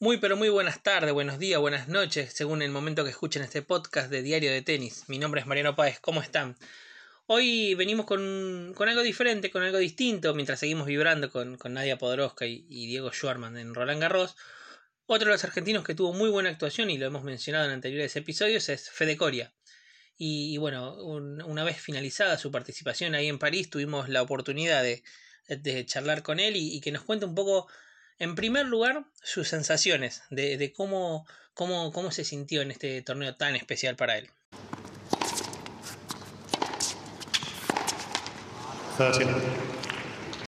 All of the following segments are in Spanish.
Muy, pero muy buenas tardes, buenos días, buenas noches, según el momento que escuchen este podcast de Diario de Tenis. Mi nombre es Mariano Páez, ¿cómo están? Hoy venimos con, algo diferente, con algo distinto, mientras seguimos vibrando con, Nadia Podoroska y, Diego Schwarman en Roland Garros. Otro de los argentinos que tuvo muy buena actuación, y lo hemos mencionado en anteriores episodios, es Fede Coria. Y, bueno, una vez finalizada su participación ahí en París, tuvimos la oportunidad de, charlar con él y que nos cuente un poco en primer lugar, sus sensaciones de, cómo, cómo, cómo se sintió en este torneo tan especial para él.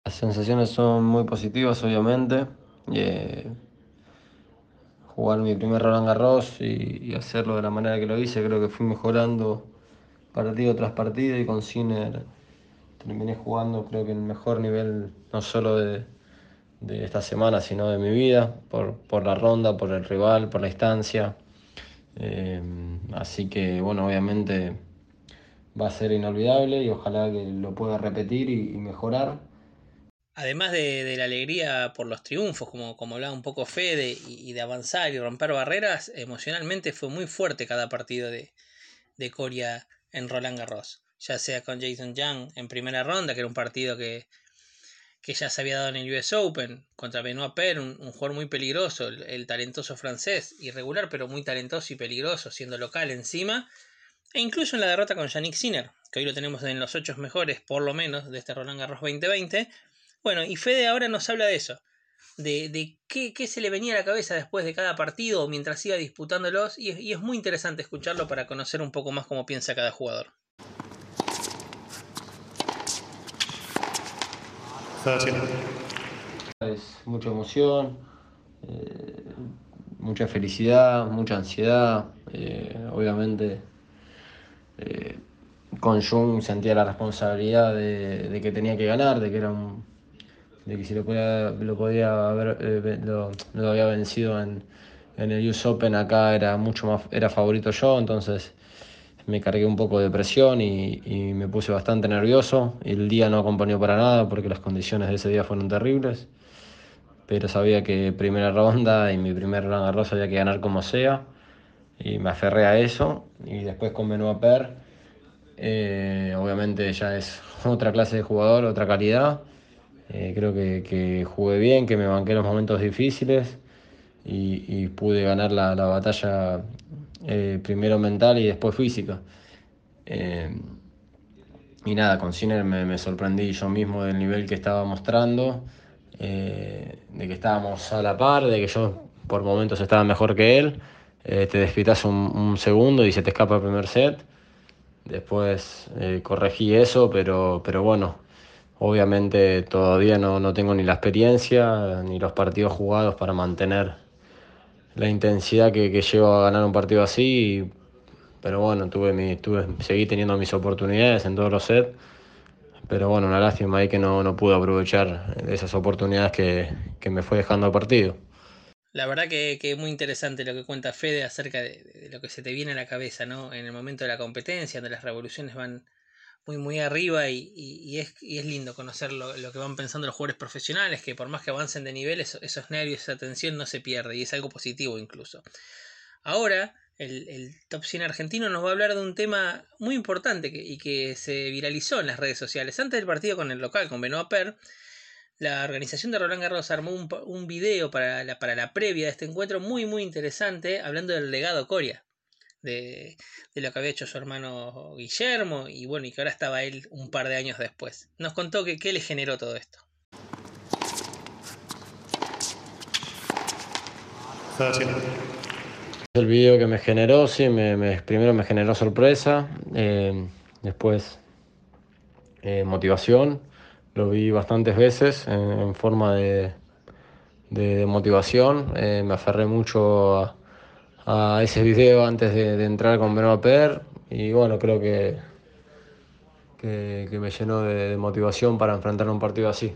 Las sensaciones son muy positivas, obviamente. Eh, jugar mi primer Roland Garros y, hacerlo de la manera que lo hice, creo que fui mejorando partido tras partido y con Sinner terminé jugando creo que en el mejor nivel no solo de, de esta semana, sino de mi vida, por, por la ronda, por el rival, por la instancia. Eh, así que, bueno, obviamente va a ser inolvidable y ojalá que lo pueda repetir y, mejorar. Además de, la alegría por los triunfos, como, como hablaba un poco Fede, y, de avanzar y romper barreras, emocionalmente fue muy fuerte cada partido de, de Coria en Roland Garros. Ya sea con Jason Young en primera ronda, que era un partido que, que ya se había dado en el US Open contra Benoit Per, un, jugador muy peligroso, el, talentoso francés, irregular pero muy talentoso y peligroso, siendo local encima, e incluso en la derrota con Yannick Sinner, que hoy lo tenemos en los ocho mejores, por lo menos, de este Roland Garros 2020. Bueno, y Fede ahora nos habla de eso, de, de qué, qué, se le venía a la cabeza después de cada partido mientras iba disputándolos, y, y es muy interesante escucharlo para conocer un poco más cómo piensa cada jugador. Es mucha emoción, eh, mucha felicidad, mucha ansiedad. Eh, obviamente, eh, con Jung sentía la responsabilidad de, que tenía que ganar, de que era un, de que si lo podía, lo podía haber, lo, había vencido en, en el US Open acá era mucho más, era favorito yo, entonces me cargué un poco de presión y, me puse bastante nervioso. El día no acompañó para nada porque las condiciones de ese día fueron terribles. Pero sabía que primera ronda y mi primer Roland Garros había que ganar como sea. Y me aferré a eso. Y después con Benoit Per, eh, obviamente ya es otra clase de jugador, otra calidad. Eh, creo que, jugué bien, que me banqué los momentos difíciles y, pude ganar la, la batalla eh, primero mental y después física. Eh, y nada, con Sinner me, sorprendí yo mismo del nivel que estaba mostrando, eh, de que estábamos a la par, de que yo por momentos estaba mejor que él. te despitas un, segundo y se te escapa el primer set. Después corregí eso, pero, pero bueno, obviamente todavía no, no tengo ni la experiencia ni los partidos jugados para mantener la intensidad que, que llevo a ganar un partido así. pero bueno, tuve mi, tuve, seguí teniendo mis oportunidades en todos los sets. Pero bueno, una lástima ahí que no, no pude aprovechar esas oportunidades que, que me fue dejando el partido. La verdad que, que, es muy interesante lo que cuenta Fede acerca de, de, lo que se te viene a la cabeza, ¿no? En el momento de la competencia, donde las revoluciones van, muy, muy arriba y, y, es, y es, lindo conocer lo, lo, que van pensando los jugadores profesionales, que por más que avancen de nivel, esos, nervios, esa tensión no se pierde y es algo positivo incluso. Ahora, el, el, Top 100 argentino nos va a hablar de un tema muy importante y que se viralizó en las redes sociales. Antes del partido con el local, con Benoit Per, la organización de Roland Garros armó un, un video para la, para la previa de este encuentro muy muy interesante hablando del legado Coria de, lo que había hecho su hermano Guillermo y bueno, y que ahora estaba él un par de años después. Nos contó que qué le generó todo esto. El video que me generó, sí, me, primero me generó sorpresa, eh, después eh, motivación, lo vi bastantes veces en, forma de, de, motivación, eh, me aferré mucho a, a ese video antes de, entrar con Benoit Per y bueno, creo que, que, me llenó de, motivación para enfrentar un partido así.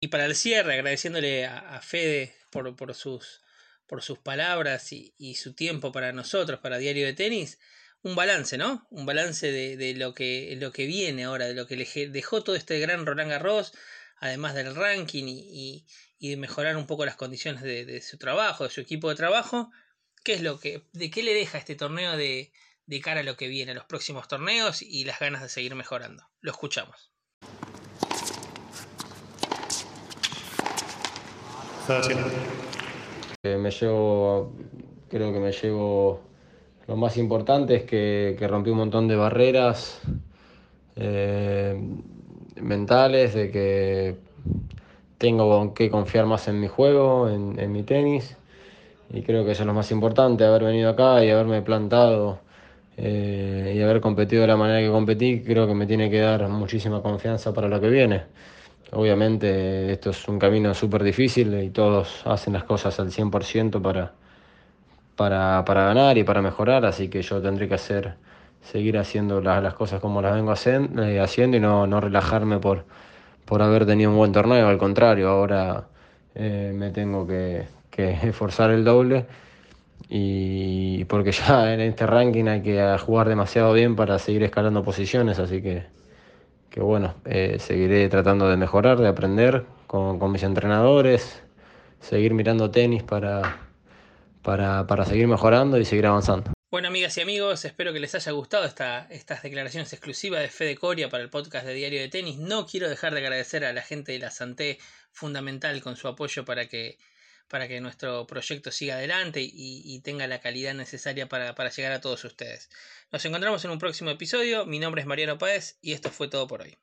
Y para el cierre, agradeciéndole a, Fede por, por, sus, por sus palabras y, su tiempo para nosotros, para Diario de Tenis, un balance, ¿no? Un balance de, lo, que, lo que viene ahora, de lo que le dejó todo este gran Roland Garros, además del ranking y, y de mejorar un poco las condiciones de, su trabajo, de su equipo de trabajo. ¿Qué es lo que, de qué le deja este torneo de, de cara a lo que viene, a los próximos torneos y las ganas de seguir mejorando? Lo escuchamos. Me llevo, creo que me llevo lo más importante es que, que rompí un montón de barreras eh, mentales, de que tengo que confiar más en mi juego, en, mi tenis. Y creo que eso es lo más importante, haber venido acá y haberme plantado eh, y haber competido de la manera que competí, creo que me tiene que dar muchísima confianza para lo que viene. Obviamente esto es un camino súper difícil y todos hacen las cosas al 100% para, para, para ganar y para mejorar, así que yo tendré que hacer, seguir haciendo las, cosas como las vengo eh, haciendo y no, no relajarme por, por haber tenido un buen torneo, al contrario, ahora eh, me tengo que, que, esforzar el doble y porque ya en este ranking hay que jugar demasiado bien para seguir escalando posiciones, así que, que bueno, eh, seguiré tratando de mejorar, de aprender con, con mis entrenadores, seguir mirando tenis para para, seguir mejorando y seguir avanzando. Bueno, amigas y amigos, espero que les haya gustado esta, estas declaraciones exclusivas de Fede Coria para el podcast de Diario de Tenis. No quiero dejar de agradecer a la gente de la Santé fundamental con su apoyo para que, para que nuestro proyecto siga adelante y, tenga la calidad necesaria para, para, llegar a todos ustedes. Nos encontramos en un próximo episodio. Mi nombre es Mariano Páez y esto fue todo por hoy.